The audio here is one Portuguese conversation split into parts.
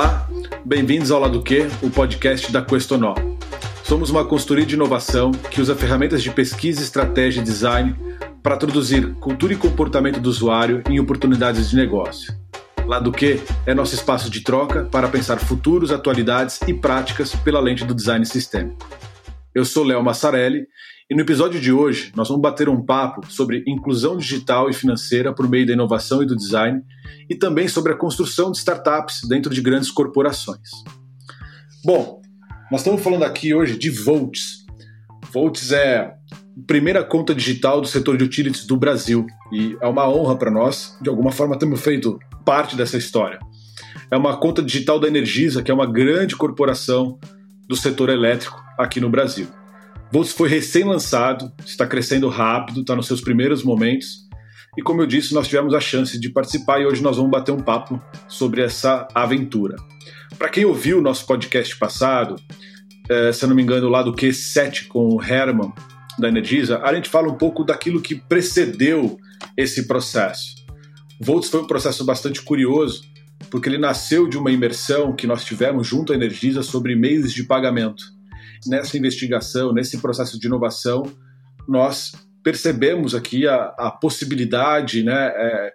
Olá, bem-vindos ao Lado Q, o podcast da Questonó. Somos uma consultoria de inovação que usa ferramentas de pesquisa, estratégia e design para traduzir cultura e comportamento do usuário em oportunidades de negócio. Lado Q é nosso espaço de troca para pensar futuros, atualidades e práticas pela lente do design sistêmico. Eu sou Léo Massarelli e no episódio de hoje nós vamos bater um papo sobre inclusão digital e financeira por meio da inovação e do design e também sobre a construção de startups dentro de grandes corporações. Bom, nós estamos falando aqui hoje de Volts. Volts é a primeira conta digital do setor de utilities do Brasil e é uma honra para nós, de alguma forma temos feito parte dessa história. É uma conta digital da Energisa, que é uma grande corporação do setor elétrico aqui no Brasil. Volts foi recém-lançado, está crescendo rápido, está nos seus primeiros momentos. E como eu disse, nós tivemos a chance de participar e hoje nós vamos bater um papo sobre essa aventura. Para quem ouviu o nosso podcast passado, é, se eu não me engano, lá do Q7 com o Herman da Energisa, a gente fala um pouco daquilo que precedeu esse processo. Volts foi um processo bastante curioso, porque ele nasceu de uma imersão que nós tivemos junto à Energisa sobre meios de pagamento nessa investigação, nesse processo de inovação, nós percebemos aqui a, a possibilidade né, é,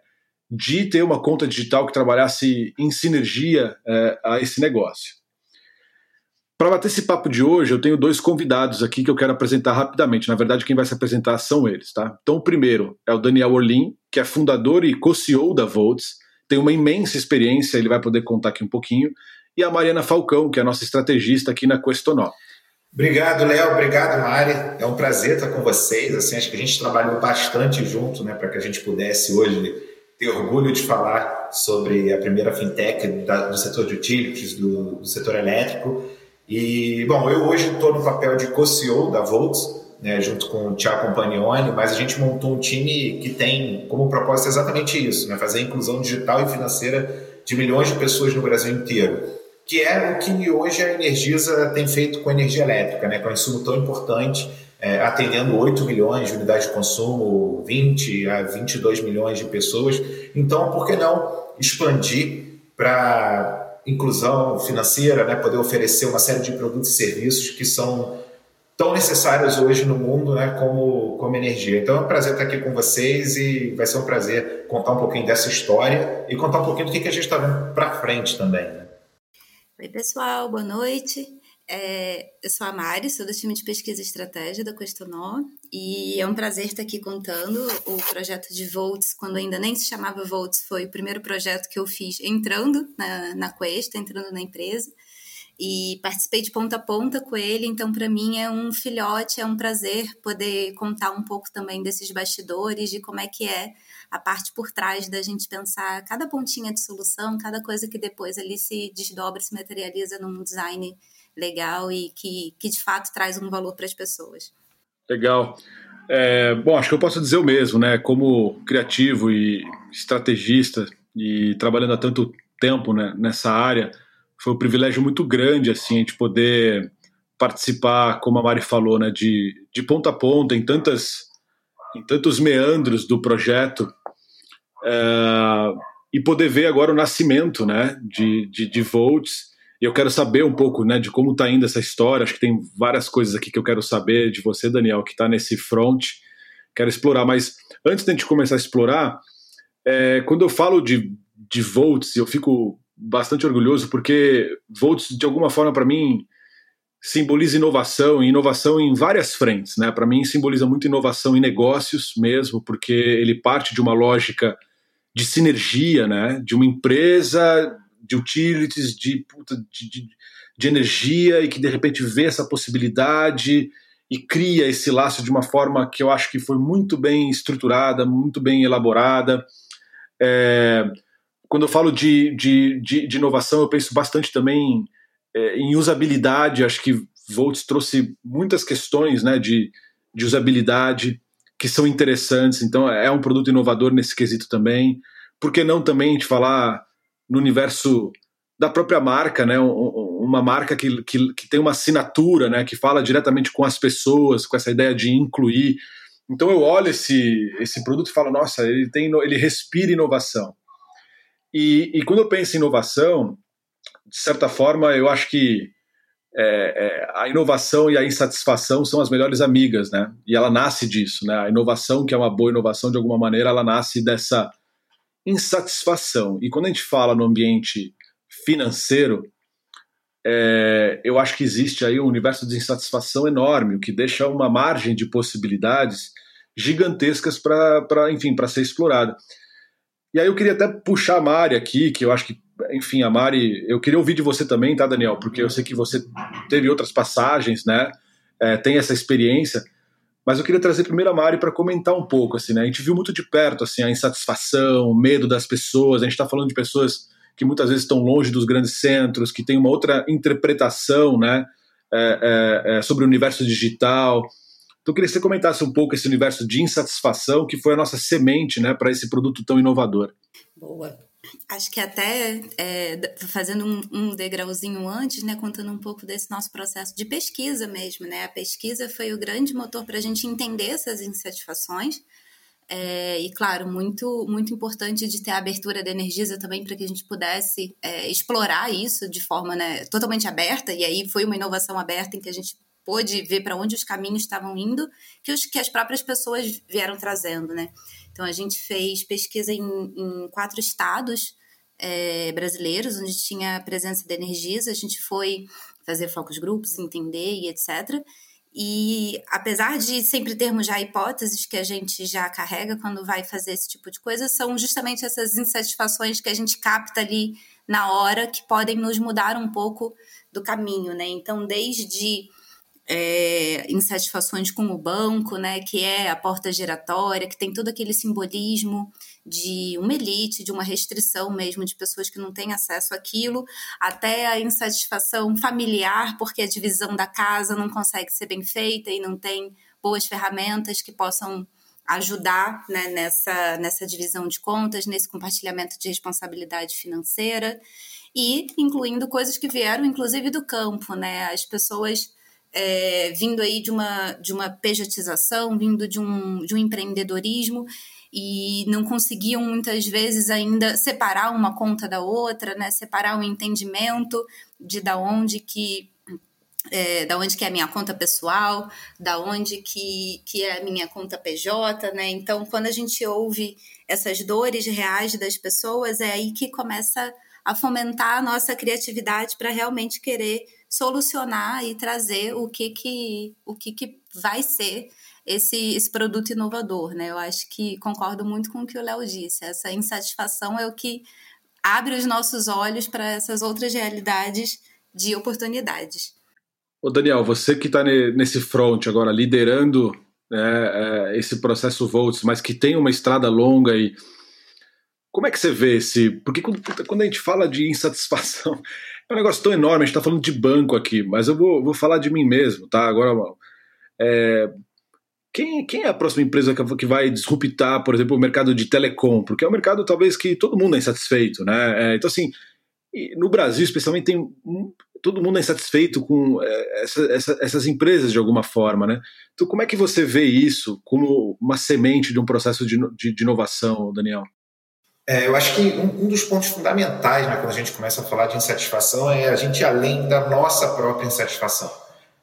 de ter uma conta digital que trabalhasse em sinergia é, a esse negócio. Para bater esse papo de hoje, eu tenho dois convidados aqui que eu quero apresentar rapidamente. Na verdade, quem vai se apresentar são eles, tá? Então, o primeiro é o Daniel Orlin, que é fundador e co-CEO da Volts, tem uma imensa experiência, ele vai poder contar aqui um pouquinho, e a Mariana Falcão, que é a nossa estrategista aqui na Questonó. Obrigado, Léo. Obrigado, Mari. É um prazer estar com vocês. Assim, acho que a gente trabalhou bastante junto, né, para que a gente pudesse hoje ter orgulho de falar sobre a primeira fintech da, do setor de utilities, do, do, setor elétrico. E, bom, eu hoje estou no papel de co-CEO da Volts, né, junto com o Tiago Compagnoni, mas a gente montou um time que tem como propósito exatamente isso, né, fazer a inclusão digital e financeira de milhões de pessoas no Brasil inteiro que é o que hoje a Energisa tem feito com a energia elétrica, né, que é um insumo tão importante, é, atendendo 8 milhões de unidades de consumo, 20 a 22 milhões de pessoas. Então, por que não expandir para inclusão financeira, né, poder oferecer uma série de produtos e serviços que são tão necessários hoje no mundo né, como, como energia. Então é um prazer estar aqui com vocês e vai ser um prazer contar um pouquinho dessa história e contar um pouquinho do que, que a gente está vendo para frente também. Né? Oi, pessoal, boa noite. É, eu sou a Mari, sou do time de pesquisa e estratégia da Questonó e é um prazer estar aqui contando o projeto de Volts, quando ainda nem se chamava Volts, foi o primeiro projeto que eu fiz entrando na, na Quest, entrando na empresa e participei de ponta a ponta com ele, então para mim é um filhote, é um prazer poder contar um pouco também desses bastidores, de como é que é a parte por trás da gente pensar cada pontinha de solução, cada coisa que depois ali se desdobra, se materializa num design legal e que, que de fato traz um valor para as pessoas. Legal. É, bom, acho que eu posso dizer o mesmo, né? Como criativo e estrategista e trabalhando há tanto tempo né, nessa área, foi um privilégio muito grande assim a gente poder participar, como a Mari falou, né, de, de ponta a ponta em tantas em tantos meandros do projeto é, e poder ver agora o nascimento, né, de, de, de Volts. E eu quero saber um pouco, né, de como está indo essa história. Acho que tem várias coisas aqui que eu quero saber de você, Daniel, que está nesse front. Quero explorar, mas antes de a gente começar a explorar, é, quando eu falo de, de Volts, eu fico bastante orgulhoso porque Volts, de alguma forma, para mim, simboliza inovação, e inovação em várias frentes. Né? Para mim, simboliza muito inovação em negócios mesmo, porque ele parte de uma lógica de sinergia, né? de uma empresa de utilities, de, de, de, de energia, e que de repente vê essa possibilidade e cria esse laço de uma forma que eu acho que foi muito bem estruturada, muito bem elaborada. É, quando eu falo de, de, de, de, inovação, eu penso bastante também é, em usabilidade. Acho que Volts trouxe muitas questões né, de, de usabilidade que são interessantes. Então, é um produto inovador nesse quesito também. Por que não também gente falar no universo da própria marca, né? Uma marca que, que, que tem uma assinatura, né? Que fala diretamente com as pessoas, com essa ideia de incluir. Então eu olho esse, esse produto e falo, nossa, ele tem, ele respira inovação. E, e quando eu penso em inovação, de certa forma, eu acho que é, é, a inovação e a insatisfação são as melhores amigas, né? E ela nasce disso, né? A inovação, que é uma boa inovação de alguma maneira, ela nasce dessa insatisfação. E quando a gente fala no ambiente financeiro, é, eu acho que existe aí um universo de insatisfação enorme, o que deixa uma margem de possibilidades gigantescas para, enfim, para ser explorada. E aí eu queria até puxar a Mari aqui, que eu acho que enfim, a Mari, eu queria ouvir de você também, tá, Daniel? Porque eu sei que você teve outras passagens, né? É, tem essa experiência. Mas eu queria trazer primeiro a Mari para comentar um pouco, assim, né? A gente viu muito de perto, assim, a insatisfação, o medo das pessoas. A gente está falando de pessoas que muitas vezes estão longe dos grandes centros, que têm uma outra interpretação, né? É, é, é sobre o universo digital. Então, eu queria que você comentasse um pouco esse universo de insatisfação, que foi a nossa semente, né, para esse produto tão inovador. Boa. Acho que até é, fazendo um, um, degrauzinho antes, né, contando um pouco desse nosso processo de pesquisa mesmo, né? A pesquisa foi o grande motor para a gente entender essas insatisfações. É, e claro, muito muito importante de ter a abertura da Energisa também para que a gente pudesse é, explorar isso de forma né, totalmente aberta. E aí foi uma inovação aberta em que a gente pôde ver para onde os caminhos estavam indo, que, os, que as próprias pessoas vieram trazendo, né? Então, a gente fez pesquisa em, em quatro estados é, brasileiros, onde tinha presença de Energisa. A gente foi fazer focos grupos, entender e etc. E apesar de sempre termos já hipóteses que a gente já carrega quando vai fazer esse tipo de coisa, são justamente essas insatisfações que a gente capta ali na hora que podem nos mudar um pouco do caminho, né? Então, desde é, insatisfações com o banco, né, que é a porta giratória, que tem todo aquele simbolismo de uma elite, de uma restrição mesmo de pessoas que não têm acesso àquilo, até a insatisfação familiar, porque a divisão da casa não consegue ser bem feita e não tem boas ferramentas que possam ajudar né, nessa, nessa divisão de contas, nesse compartilhamento de responsabilidade financeira e incluindo coisas que vieram inclusive do campo, né? As pessoas é, vindo aí de uma, de uma pejotização, vindo de um, de um empreendedorismo e não conseguiam muitas vezes ainda separar uma conta da outra, né? Separar o entendimento de da onde que é, da onde que é a minha conta pessoal, da onde que, que é a minha conta PJ, né? Então, quando a gente ouve essas dores reais das pessoas, é aí que começa a fomentar a nossa criatividade para realmente querer solucionar e trazer o que que, o que, que vai ser esse, esse produto inovador, né? Eu acho que concordo muito com o que o Léo disse. Essa insatisfação é o que abre os nossos olhos para essas outras realidades de oportunidades. Ô Daniel, você que está nesse front agora, liderando né, é, esse processo Volts, mas que tem uma estrada longa e como é que você vê esse? Porque quando, quando a gente fala de insatisfação, é um negócio tão enorme, a gente está falando de banco aqui, mas eu vou, vou falar de mim mesmo, tá? Agora, é, quem, quem é a próxima empresa que, vai disruptar, por exemplo, o mercado de telecom? Porque é um mercado talvez que todo mundo é insatisfeito, né? É, então, assim, no Brasil, especialmente, tem todo mundo é insatisfeito com é, essa, essa, essas empresas de alguma forma, né? Então, como é que você vê isso como uma semente de um processo de, de, de inovação, Daniel? É, eu acho que um, um, dos pontos fundamentais né, quando a gente começa a falar de insatisfação é a gente ir além da nossa própria insatisfação.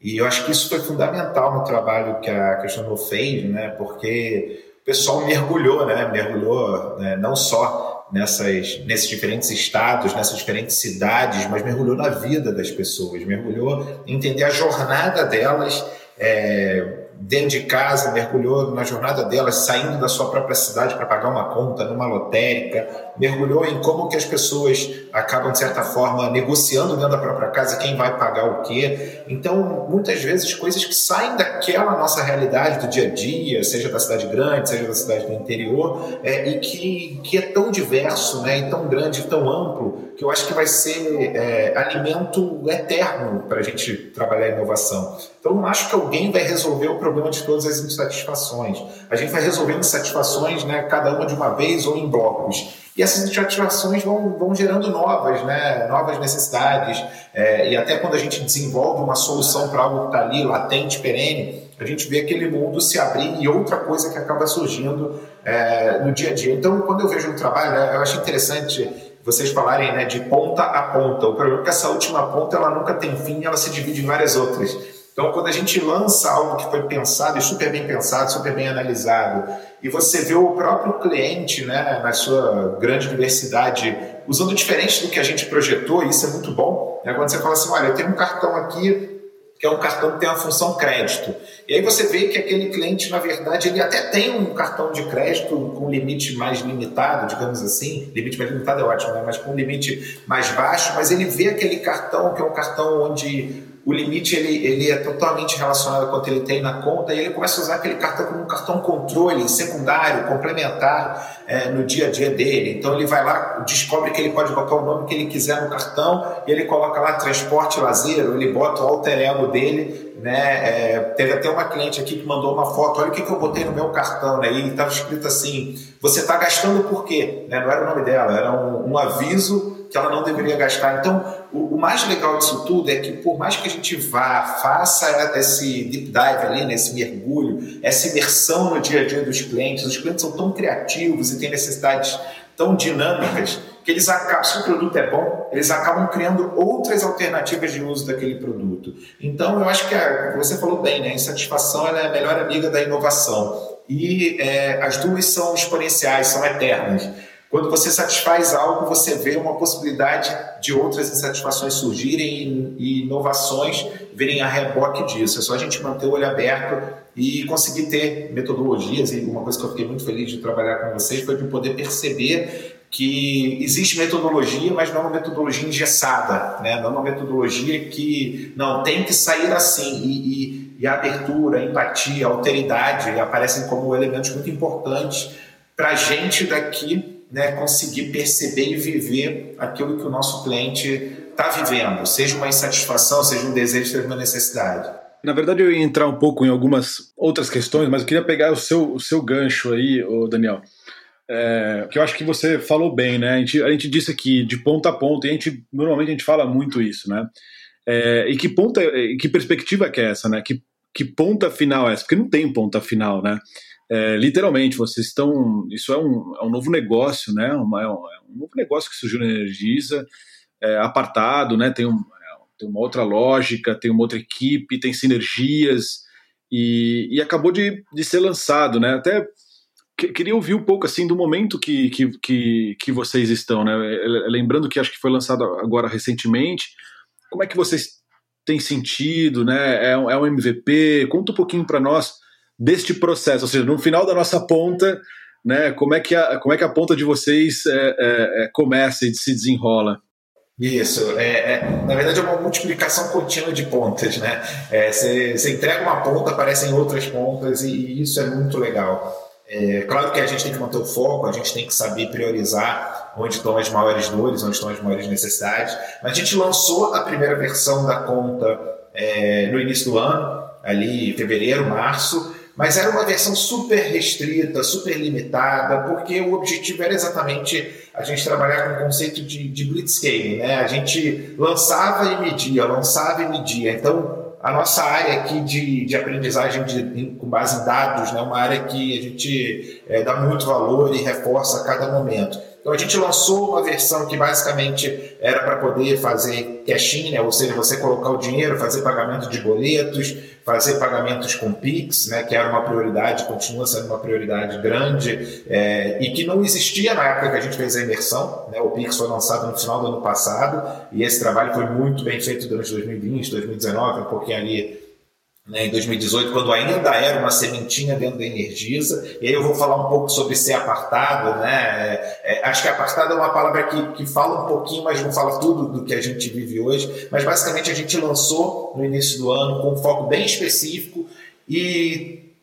E eu acho que isso foi fundamental no trabalho que a Questionou fez, né, porque o pessoal mergulhou, né, mergulhou né, não só nessas, nesses diferentes estados, nessas diferentes cidades, mas mergulhou na vida das pessoas, mergulhou em entender a jornada delas. É, dentro de casa, mergulhou na jornada delas, saindo da sua própria cidade para pagar uma conta numa lotérica, mergulhou em como que as pessoas acabam, de certa forma, negociando dentro da própria casa quem vai pagar o quê. Então, muitas vezes, coisas que saem daquela nossa realidade do dia a dia, seja da cidade grande, seja da cidade do interior, é, e que, que é tão diverso, né, e tão grande, e tão amplo, que eu acho que vai ser é, alimento eterno para a gente trabalhar a inovação. Então, não acho que alguém vai resolver o problema de todas as insatisfações. A gente vai resolvendo insatisfações, né, cada uma de uma vez ou em blocos. E essas insatisfações vão, vão gerando novas, né, novas necessidades. É, e até quando a gente desenvolve uma solução para algo que está ali, latente, perene, a gente vê aquele mundo se abrir e outra coisa que acaba surgindo é, no dia a dia. Então, quando eu vejo um trabalho, eu acho interessante vocês falarem né, de ponta a ponta. O problema é que essa última ponta ela nunca tem fim, ela se divide em várias outras. Então, quando a gente lança algo que foi pensado e super bem pensado, super bem analisado, e você vê o próprio cliente, né, na sua grande diversidade, usando diferente do que a gente projetou, isso é muito bom. Né? Quando você fala assim, olha, eu tenho um cartão aqui que é um cartão que tem a função crédito. E aí você vê que aquele cliente, na verdade, ele até tem um cartão de crédito com limite mais limitado, digamos assim, limite mais limitado é ótimo, né? mas com limite mais baixo, mas ele vê aquele cartão que é um cartão onde o limite ele, ele é totalmente relacionado a quanto ele tem na conta e ele começa a usar aquele cartão como um cartão controle secundário, complementar é, no dia a dia dele. Então ele vai lá, descobre que ele pode botar o nome que ele quiser no cartão e ele coloca lá transporte lazer, ele bota o alter ego dele. Né? É, teve até uma cliente aqui que mandou uma foto, olha o que, que eu botei no meu cartão, né? e estava escrito assim, você está gastando por quê? Né? Não era o nome dela, era um, um aviso que ela não deveria gastar. Então, o, o, mais legal disso tudo é que, por mais que a gente vá, faça esse deep dive ali, né, esse mergulho, essa imersão no dia a dia dos clientes, os clientes são tão criativos e têm necessidades tão dinâmicas que eles acabam, se o produto é bom, eles acabam criando outras alternativas de uso daquele produto. Então, eu acho que a, você falou bem, né? A insatisfação é a melhor amiga da inovação. E é, as duas são exponenciais, são eternas. Quando você satisfaz algo, você vê uma possibilidade de outras insatisfações surgirem e inovações virem a reboque disso. É só a gente manter o olho aberto e conseguir ter metodologias. E uma coisa que eu fiquei muito feliz de trabalhar com vocês foi de poder perceber que existe metodologia, mas não uma metodologia engessada, né? não uma metodologia que não tem que sair assim. E, e, e a abertura, a empatia, a alteridade aparecem como elementos muito importantes para a gente daqui né, conseguir perceber e viver aquilo que o nosso cliente está vivendo, seja uma insatisfação, seja um desejo, seja uma necessidade. Na verdade, eu ia entrar um pouco em algumas outras questões, mas eu queria pegar o seu, o seu gancho aí, Daniel. É, que eu acho que você falou bem, né? A gente, a gente disse aqui de ponta a ponta, e a gente normalmente a gente fala muito isso, né? É, e que ponta, que perspectiva que é essa, né? Que, que ponta final é essa? Porque não tem ponta final, né? É, literalmente, vocês estão. Isso é um, é um novo negócio, né? Uma, é, um, é um novo negócio que surgiu na Energisa, é, apartado, né? Tem, um, tem uma outra lógica, tem uma outra equipe, tem sinergias, e, e acabou de, de ser lançado, né? Até queria ouvir um pouco assim do momento que, que, que, que, vocês estão, né? Lembrando que acho que foi lançado agora recentemente. Como é que vocês têm sentido, né? É, é um MVP? Conta um pouquinho para nós deste processo, ou seja, no final da nossa ponta, né, como é que a, como é que a ponta de vocês é, é, é começa e se desenrola? Isso, é, é, na verdade é uma multiplicação contínua de pontas, né? É, você, entrega uma ponta, aparecem outras pontas e, e isso é muito legal. É, claro que a gente tem que manter o foco, a gente tem que saber priorizar onde estão as maiores dores, onde estão as maiores necessidades. Mas a gente lançou a primeira versão da conta é, no início do ano, ali em fevereiro, março, mas era uma versão super restrita, super limitada, porque o objetivo era exatamente a gente trabalhar com o conceito de, de blitzscaling, né? A gente lançava e media, lançava e media. Então, a nossa área aqui de, de aprendizagem de, com base em dados, né? Uma área que a gente é, dá muito valor e reforça a cada momento. Então a gente lançou uma versão que basicamente era para poder fazer cash-in, né? ou seja, você colocar o dinheiro, fazer pagamento de boletos, fazer pagamentos com Pix, né? que era uma prioridade, continua sendo uma prioridade grande é, e que não existia na época que a gente fez a imersão. Né? O Pix foi lançado no final do ano passado e esse trabalho foi muito bem feito durante 2020, 2019, um pouquinho ali né, em 2018, quando ainda era uma sementinha dentro da Energisa. E aí eu vou falar um pouco sobre ser apartado. Né? É, é, acho que apartado é uma palavra que, que fala um pouquinho, mas não fala tudo do que a gente vive hoje. Mas basicamente a gente lançou no início do ano com um foco bem específico e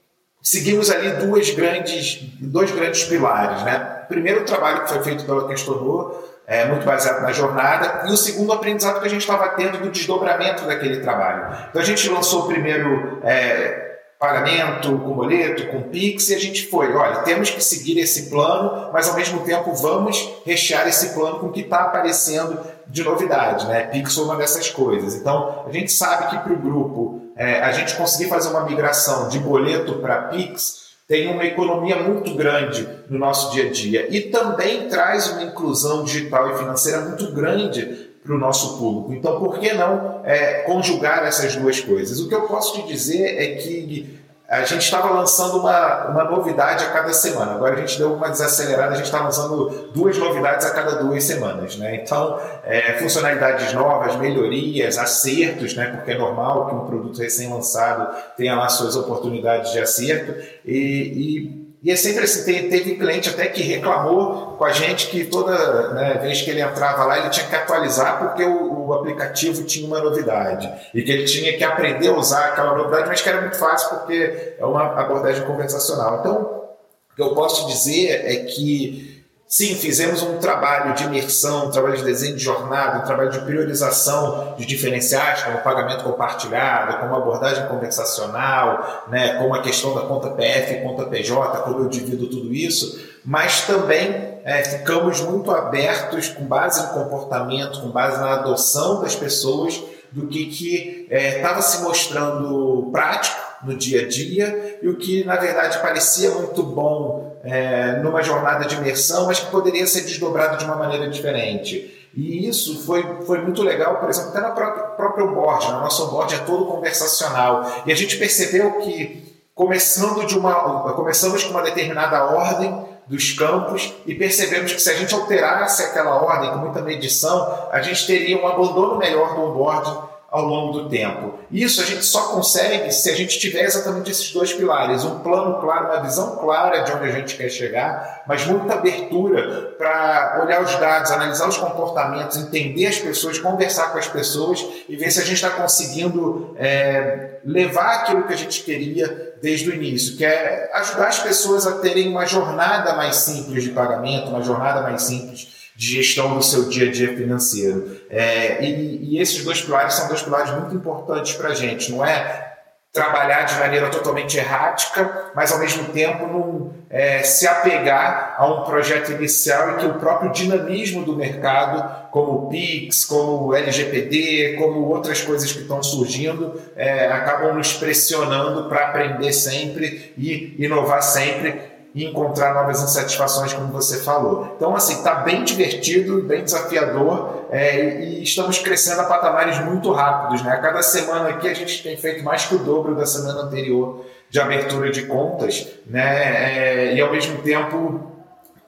seguimos ali duas grandes, dois grandes pilares. Né? Primeiro, o trabalho que foi feito pela Questorô, é, muito baseado na jornada, e o segundo aprendizado que a gente estava tendo do desdobramento daquele trabalho. Então a gente lançou o primeiro é, pagamento com boleto, com Pix, e a gente foi, olha, temos que seguir esse plano, mas ao mesmo tempo vamos rechear esse plano com o que está aparecendo de novidade, né? Pix foi uma dessas coisas. Então a gente sabe que para o grupo é, a gente conseguir fazer uma migração de boleto para Pix tem uma economia muito grande no nosso dia a dia e também traz uma inclusão digital e financeira muito grande para o nosso público. Então, por que não é, conjugar essas duas coisas? O que eu posso te dizer é que a gente estava lançando uma, uma novidade a cada semana. Agora a gente deu uma desacelerada, a gente está lançando duas novidades a cada duas semanas. Né? Então, é, funcionalidades novas, melhorias, acertos, né? porque é normal que um produto recém-lançado tenha lá suas oportunidades de acerto. E, e e é sempre assim, teve cliente até que reclamou com a gente que toda né, vez que ele entrava lá, ele tinha que atualizar porque o, o, aplicativo tinha uma novidade. E que ele tinha que aprender a usar aquela novidade, mas que era muito fácil porque é uma abordagem conversacional. Então, o que eu posso dizer é que Sim, fizemos um trabalho de imersão, um trabalho de desenho de jornada, um trabalho de priorização de diferenciais, como pagamento compartilhado, como abordagem conversacional, né, como a questão da conta PF conta PJ, como eu divido tudo isso, mas também é, ficamos muito abertos, com base no comportamento, com base na adoção das pessoas, do que estava é, se mostrando prático no dia a dia e o que na verdade parecia muito bom é, numa jornada de imersão, mas que poderia ser desdobrado de uma maneira diferente. E isso foi, foi muito legal, por exemplo, até na própria, própria onboard, na nossa onboard é todo conversacional. E a gente percebeu que começando de uma, começamos com uma determinada ordem dos campos e percebemos que se a gente alterasse aquela ordem com muita medição, a gente teria um abandono melhor do onboard ao longo do tempo. Isso a gente só consegue se a gente tiver exatamente esses dois pilares: um plano claro, uma visão clara de onde a gente quer chegar, mas muita abertura para olhar os dados, analisar os comportamentos, entender as pessoas, conversar com as pessoas e ver se a gente está conseguindo é, levar aquilo que a gente queria desde o início, que é ajudar as pessoas a terem uma jornada mais simples de pagamento, uma jornada mais simples de gestão do seu dia a dia financeiro. É, e, e, esses dois pilares são dois pilares muito importantes para a gente, não é trabalhar de maneira totalmente errática, mas ao mesmo tempo não é, se apegar a um projeto inicial e que o próprio dinamismo do mercado, como o PIX, como o LGPD, como outras coisas que estão surgindo, é, acabam nos pressionando para aprender sempre e inovar sempre e encontrar novas insatisfações, como você falou. Então, assim, está bem divertido, bem desafiador é, e estamos crescendo a patamares muito rápidos. Né? Cada semana aqui a gente tem feito mais que o dobro da semana anterior de abertura de contas né? É, e, ao mesmo tempo,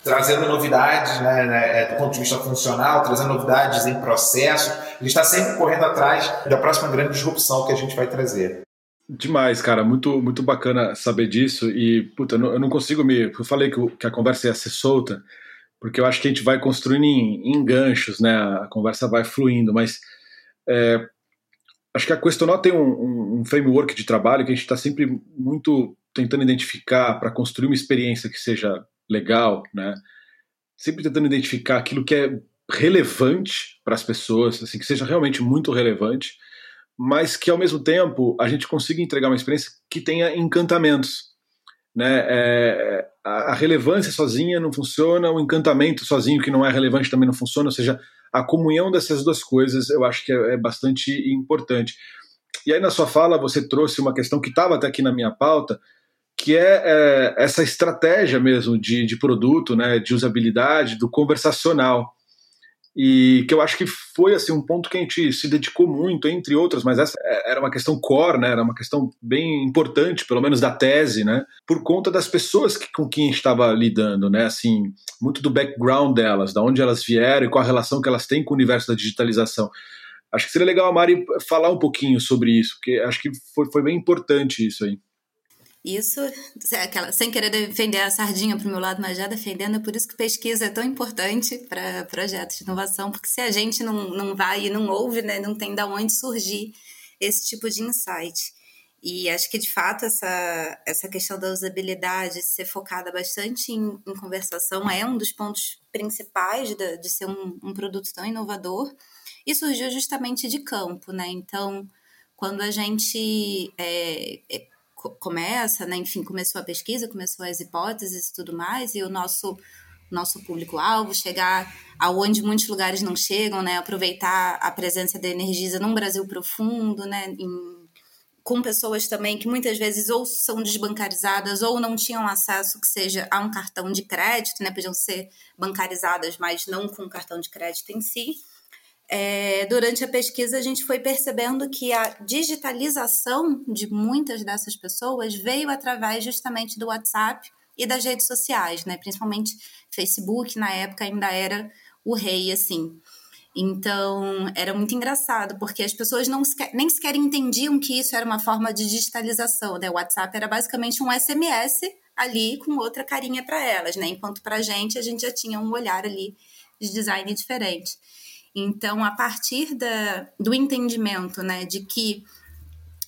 trazendo novidades né, né, é, do ponto de vista funcional, trazendo novidades em processo. A gente está sempre correndo atrás da próxima grande disrupção que a gente vai trazer. Demais, cara, muito muito bacana saber disso e puta, eu não consigo me, eu falei que, a conversa ia ser solta, porque eu acho que a gente vai construindo em, em ganchos, né? A conversa vai fluindo, mas é, acho que a Questonó tem um, um, framework de trabalho que a gente está sempre muito tentando identificar para construir uma experiência que seja legal, né? Sempre tentando identificar aquilo que é relevante para as pessoas, assim, que seja realmente muito relevante mas que ao mesmo tempo a gente consiga entregar uma experiência que tenha encantamentos. Né? É, a, relevância sozinha não funciona, o encantamento sozinho que não é relevante também não funciona, ou seja, a comunhão dessas duas coisas eu acho que é, é bastante importante. E aí na sua fala você trouxe uma questão que estava até aqui na minha pauta, que é, é essa estratégia mesmo de, de produto, né, de usabilidade, do conversacional e que eu acho que foi assim um ponto que a gente se dedicou muito, entre outras, mas essa é, era uma questão core, né? Era uma questão bem importante, pelo menos da tese, né? Por conta das pessoas que, com quem estava lidando, né? Assim, muito do background delas, da onde elas vieram e qual a relação que elas têm com o universo da digitalização. Acho que seria legal a Mari falar um pouquinho sobre isso, porque acho que foi, foi bem importante isso aí. Isso, aquela, sem querer defender a sardinha para o meu lado, mas já defendendo, é por isso que pesquisa é tão importante para projetos de inovação, porque se a gente não, não vai e não ouve, né, não tem de onde surgir esse tipo de insight. E acho que, de fato, essa, essa questão da usabilidade, ser focada bastante em, em conversação, é um dos pontos principais de, de ser um, um produto tão inovador. E surgiu justamente de campo, né? Então, quando a gente é, é começa, né? Enfim, começou a pesquisa, começou as hipóteses e tudo mais, e o nosso nosso público-alvo, chegar aonde muitos lugares não chegam, né? Aproveitar a presença da Energisa num Brasil profundo, né? Em, com pessoas também que muitas vezes ou são desbancarizadas ou não tinham acesso que seja a um cartão de crédito, né? Podiam ser bancarizadas, mas não com cartão de crédito em si. É, durante a pesquisa, a gente foi percebendo que a digitalização de muitas dessas pessoas veio através justamente do WhatsApp e das redes sociais, né? Principalmente Facebook, na época ainda era o rei, assim. Então, era muito engraçado, porque as pessoas não nem sequer entendiam que isso era uma forma de digitalização, né? O WhatsApp era basicamente um SMS ali com outra carinha para elas, né? Enquanto para a gente, a gente já tinha um olhar ali de design diferente. Então, a partir da, do entendimento, né, de que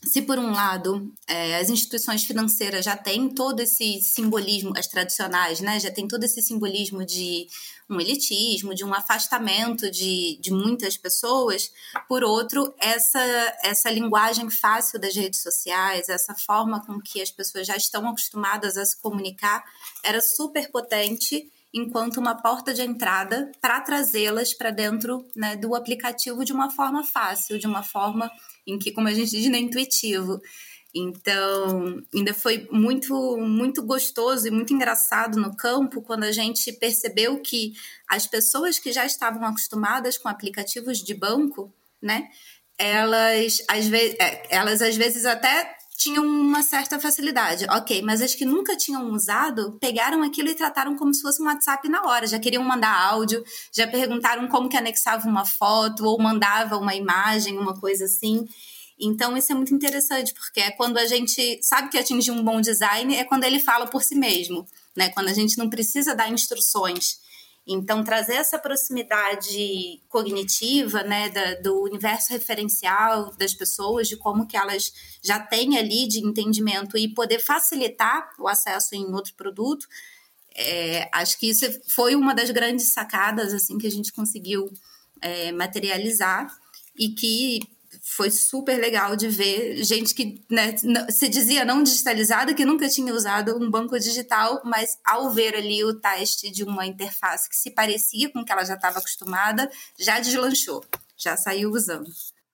se por um lado é, as instituições financeiras já têm todo esse simbolismo, as tradicionais, né, já tem todo esse simbolismo de um elitismo, de um afastamento de, de muitas pessoas, por outro, essa, essa linguagem fácil das redes sociais, essa forma com que as pessoas já estão acostumadas a se comunicar, era super potente enquanto uma porta de entrada para trazê-las para dentro né, do aplicativo de uma forma fácil, de uma forma em que, como a gente diz, é intuitivo. Então, ainda foi muito, muito gostoso e muito engraçado no campo quando a gente percebeu que as pessoas que já estavam acostumadas com aplicativos de banco, né, elas às vezes, é, elas às vezes até tinham uma certa facilidade. Ok, mas as que nunca tinham usado pegaram aquilo e trataram como se fosse um WhatsApp na hora. Já queriam mandar áudio, já perguntaram como que anexava uma foto ou mandava uma imagem, uma coisa assim. Então, isso é muito interessante, porque é quando a gente sabe que atingiu um bom design, é quando ele fala por si mesmo, né? Quando a gente não precisa dar instruções. Então, trazer essa proximidade cognitiva, né, da, do universo referencial das pessoas, de como que elas já têm ali de entendimento e poder facilitar o acesso em outro produto, é, acho que isso foi uma das grandes sacadas, assim, que a gente conseguiu é, materializar e que foi super legal de ver gente que né, se dizia não digitalizada, que nunca tinha usado um banco digital, mas ao ver ali o teste de uma interface que se parecia com o que ela já estava acostumada, já deslanchou, já saiu usando.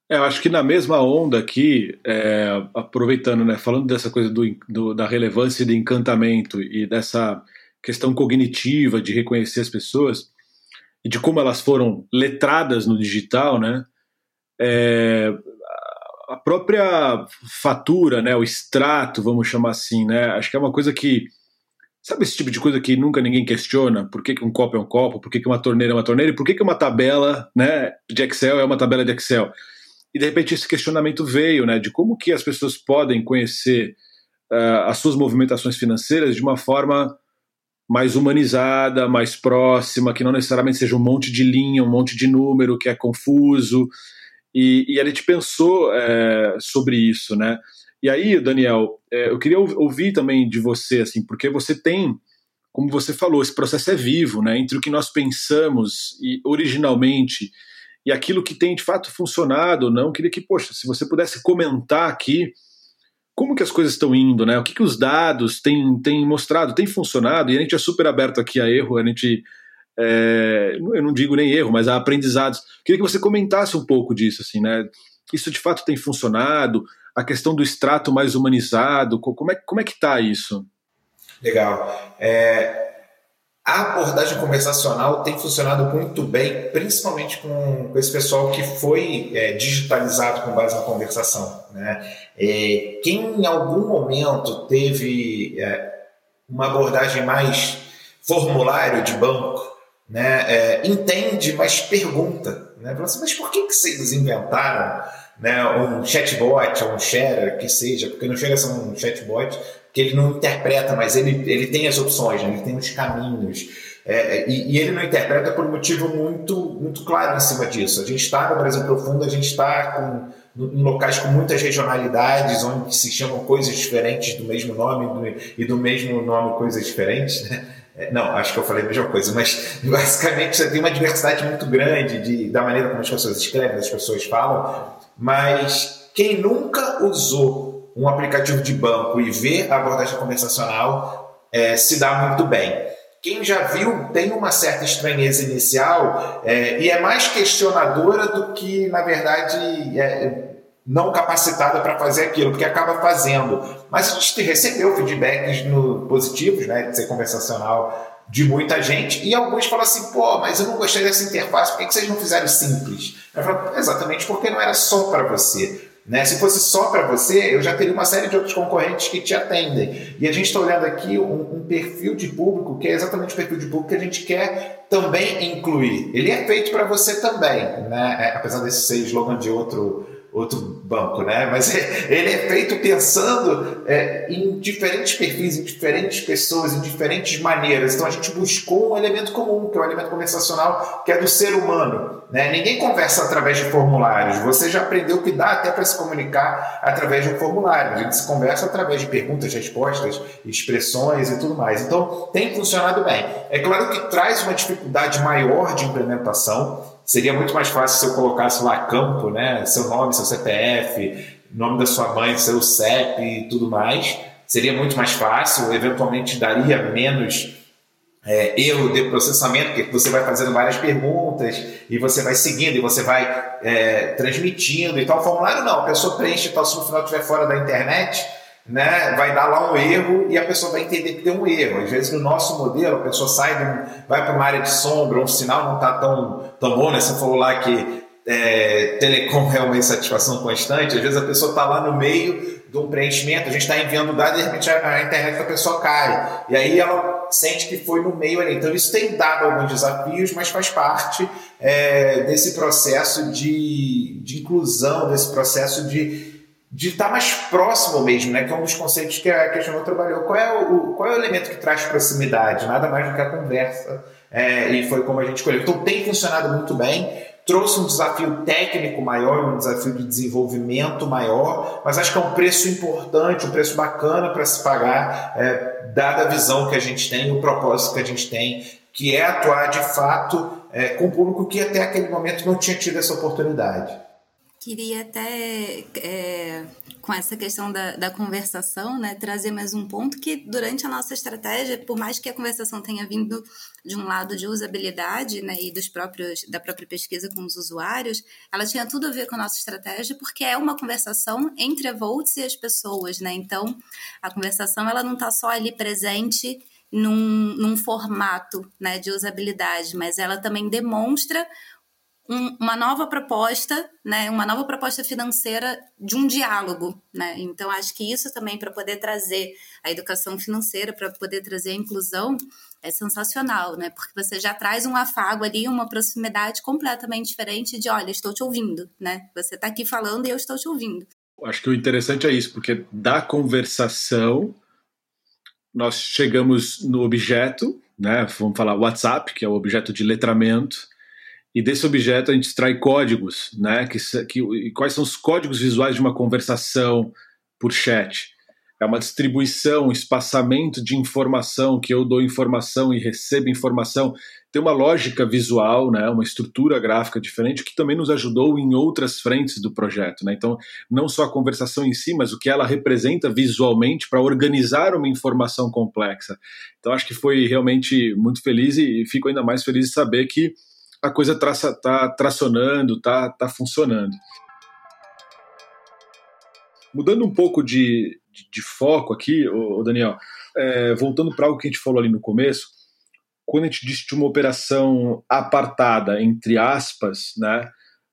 É, eu acho que na mesma onda aqui, é, aproveitando, né, falando dessa coisa do, do, da relevância do encantamento e dessa questão cognitiva de reconhecer as pessoas e de como elas foram letradas no digital, né? é, a própria fatura, né, o extrato, vamos chamar assim, né, acho que é uma coisa que sabe esse tipo de coisa que nunca ninguém questiona, por que, que um copo é um copo, por que, que uma torneira é uma torneira e por que, que uma tabela, né, de Excel é uma tabela de Excel. E de repente esse questionamento veio, né, de como que as pessoas podem conhecer uh, as suas movimentações financeiras de uma forma mais humanizada, mais próxima, que não necessariamente seja um monte de linha, um monte de número que é confuso. E, e a gente pensou é, sobre isso, né? E aí, Daniel, é, eu queria ouvir também de você, assim, porque você tem, como você falou, esse processo é vivo, né? Entre o que nós pensamos e originalmente e aquilo que tem de fato funcionado ou não. Queria que, poxa, se você pudesse comentar aqui como que as coisas estão indo, né? O que, que os dados têm, têm mostrado, tem funcionado, e a gente é super aberto aqui a erro, a gente é, eu não digo nem erro, mas há aprendizados. Queria que você comentasse um pouco disso, assim, né? Isso de fato tem funcionado? A questão do extrato mais humanizado, como é, como é que está isso? Legal. É, a abordagem conversacional tem funcionado muito bem, principalmente com, com esse pessoal que foi é, digitalizado com base na conversação. Né? É, quem em algum momento teve é, uma abordagem mais formulário de banco, né, é, entende, mas pergunta. Né? Fala assim, mas por que, que vocês inventaram né, um chatbot ou um share, que seja? Porque não chega a ser um chatbot, que ele não interpreta, mas ele, ele tem as opções, né? ele tem os caminhos. É, e, e, ele não interpreta por um motivo muito, muito claro em cima disso. A gente está no Brasil Profundo, a gente está em locais com muitas regionalidades, onde se chamam coisas diferentes do mesmo nome do, e do mesmo nome coisas diferentes. Né? É, não, acho que eu falei a mesma coisa, mas basicamente você tem uma diversidade muito grande de, da maneira como as pessoas escrevem, as pessoas falam, mas quem nunca usou um aplicativo de banco e vê a abordagem conversacional é, se dá muito bem. Quem já viu tem uma certa estranheza inicial é, e é mais questionadora do que, na verdade, é, não capacitada para fazer aquilo, porque acaba fazendo. Mas a gente recebeu feedbacks no, positivos, né, de ser conversacional de muita gente, e alguns falam assim, pô, mas eu não gostei dessa interface, por que vocês não fizeram simples? Eu falo, exatamente porque não era só para você. Né? Se fosse só para você, eu já teria uma série de outros concorrentes que te atendem. E a gente está olhando aqui um, um, perfil de público que é exatamente o perfil de público que a gente quer também incluir. Ele é feito para você também, né? É, apesar desse ser slogan de outro outro banco, né? Mas ele é feito pensando é, em diferentes perfis, em diferentes pessoas, em diferentes maneiras. Então a gente buscou um elemento comum, que é o um elemento conversacional, que é do ser humano. Né? Ninguém conversa através de formulários. Você já aprendeu que dá até para se comunicar através de um formulário. A gente se conversa através de perguntas, respostas, expressões e tudo mais. Então tem funcionado bem. É claro que traz uma dificuldade maior de implementação Seria muito mais fácil se eu colocasse lá campo, né? Seu nome, seu CPF, nome da sua mãe, seu CEP e tudo mais. Seria muito mais fácil, eventualmente daria menos é, erro de processamento, porque você vai fazendo várias perguntas e você vai seguindo e você vai é, transmitindo e tal. O formulário não, a pessoa preenche tal, se no final estiver fora da internet, né, vai dar lá um erro e a pessoa vai entender que tem um erro. Às vezes, no nosso modelo, a pessoa sai, vai para uma área de sombra, um sinal não está tão, tão bom, né? Você falou lá que é, telecom é uma insatisfação constante, às vezes a pessoa está lá no meio de um preenchimento, a gente está enviando dados e de repente a, internet da pessoa cai. E aí ela sente que foi no meio ali. Então isso tem dado alguns desafios, mas faz parte é, desse processo de, de inclusão, desse processo de de estar mais próximo mesmo, né? Que é um dos conceitos que a, que a Janot trabalhou. Qual é, o, qual é o elemento que traz proximidade? Nada mais do que a conversa. É, e foi como a gente escolheu. Então tem funcionado muito bem. Trouxe um desafio técnico maior, um desafio de desenvolvimento maior, mas acho que é um preço importante, um preço bacana para se pagar, é, dada a visão que a gente tem, o propósito que a gente tem, que é atuar de fato é, com o público que até aquele momento não tinha tido essa oportunidade. Queria até, é, com essa questão da, da conversação, né, trazer mais um ponto que, durante a nossa estratégia, por mais que a conversação tenha vindo de um lado de usabilidade né, e dos próprios, da própria pesquisa com os usuários, ela tinha tudo a ver com a nossa estratégia, porque é uma conversação entre a Volts e as pessoas. Né? Então, a conversação ela não está só ali presente num, num formato né, de usabilidade, mas ela também demonstra um, uma nova proposta, né, uma nova proposta financeira de um diálogo, né? Então acho que isso também para poder trazer a educação financeira, para poder trazer a inclusão é sensacional, né? Porque você já traz um afago ali, uma proximidade completamente diferente de, olha, estou te ouvindo, né? Você está aqui falando e eu estou te ouvindo. Acho que o interessante é isso, porque da conversação nós chegamos no objeto, né? Vamos falar WhatsApp, que é o objeto de letramento e desse objeto a gente extrai códigos, né? Que, que, quais são os códigos visuais de uma conversação por chat? É uma distribuição, um espaçamento de informação, que eu dou informação e recebo informação. Tem uma lógica visual, né? uma estrutura gráfica diferente, que também nos ajudou em outras frentes do projeto. Né? Então, não só a conversação em si, mas o que ela representa visualmente para organizar uma informação complexa. Então, acho que foi realmente muito feliz e fico ainda mais feliz de saber que a coisa está tá tracionando, está tá funcionando. Mudando um pouco de, de, de foco aqui, ô Daniel, é, voltando para algo que a gente falou ali no começo, quando a gente diz de uma operação apartada, entre aspas, né,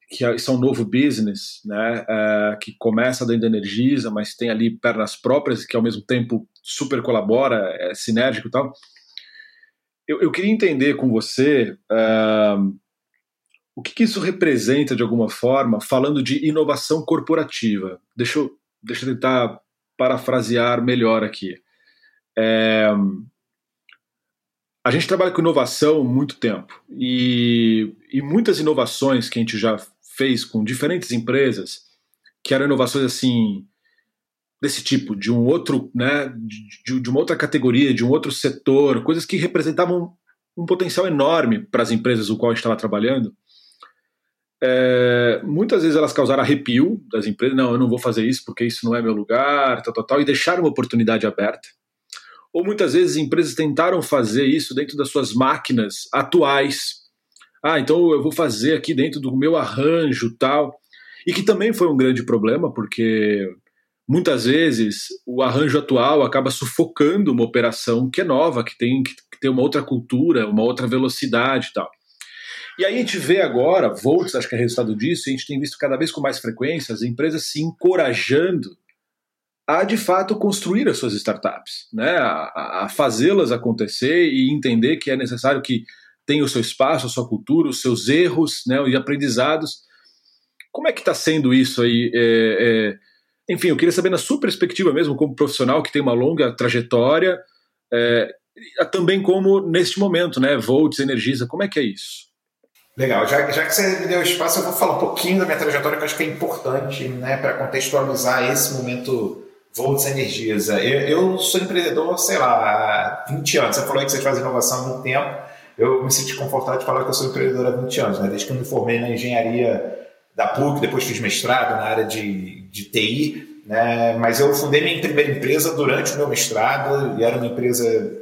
que é, isso é um novo business, né, é, que começa dentro da Energisa, mas tem ali pernas próprias, que ao mesmo tempo super colabora, é sinérgico e tal, eu, eu queria entender com você o que, que, isso representa de alguma forma, falando de inovação corporativa. Deixa eu, deixa eu tentar parafrasear melhor aqui. É, a gente trabalha com inovação há muito tempo e, e muitas inovações que a gente já fez com diferentes empresas, que eram inovações assim desse tipo, de um outro, né, de, de, uma outra categoria, de um outro setor, coisas que representavam um potencial enorme para as empresas o qual estava trabalhando. É, muitas vezes elas causaram arrepio das empresas, não, eu não vou fazer isso porque isso não é meu lugar, tal, tal, tal, e deixaram uma oportunidade aberta. Ou muitas vezes empresas tentaram fazer isso dentro das suas máquinas atuais. Ah, então eu vou fazer aqui dentro do meu arranjo tal e que também foi um grande problema, porque muitas vezes o arranjo atual acaba sufocando uma operação que é nova, que tem, que tem uma outra cultura, uma outra velocidade e tal. E aí a gente vê agora, Volts, acho que é resultado disso, a gente tem visto cada vez com mais frequência as empresas se encorajando a de fato construir as suas startups, né? a, a fazê-las acontecer e entender que é necessário que tenha o seu espaço, a sua cultura, os seus erros né? e aprendizados. Como é que está sendo isso aí? É, é... Enfim, eu queria saber na sua perspectiva mesmo, como profissional que tem uma longa trajetória, é, também como neste momento, né? Volts, Energisa, como é que é isso? Legal, já, já que você me deu espaço, eu vou falar um pouquinho da minha trajetória, que eu acho que é importante né, para contextualizar esse momento Volts Energisa. Eu, eu sou empreendedor, sei lá, há 20 anos. Você falou aí que você faz inovação há muito tempo. Eu me senti confortável de falar que eu sou empreendedor há 20 anos, né? desde que eu me formei na engenharia da PUC, depois fiz mestrado na área de, de TI, né? mas eu fundei minha primeira empresa durante o meu mestrado e era uma empresa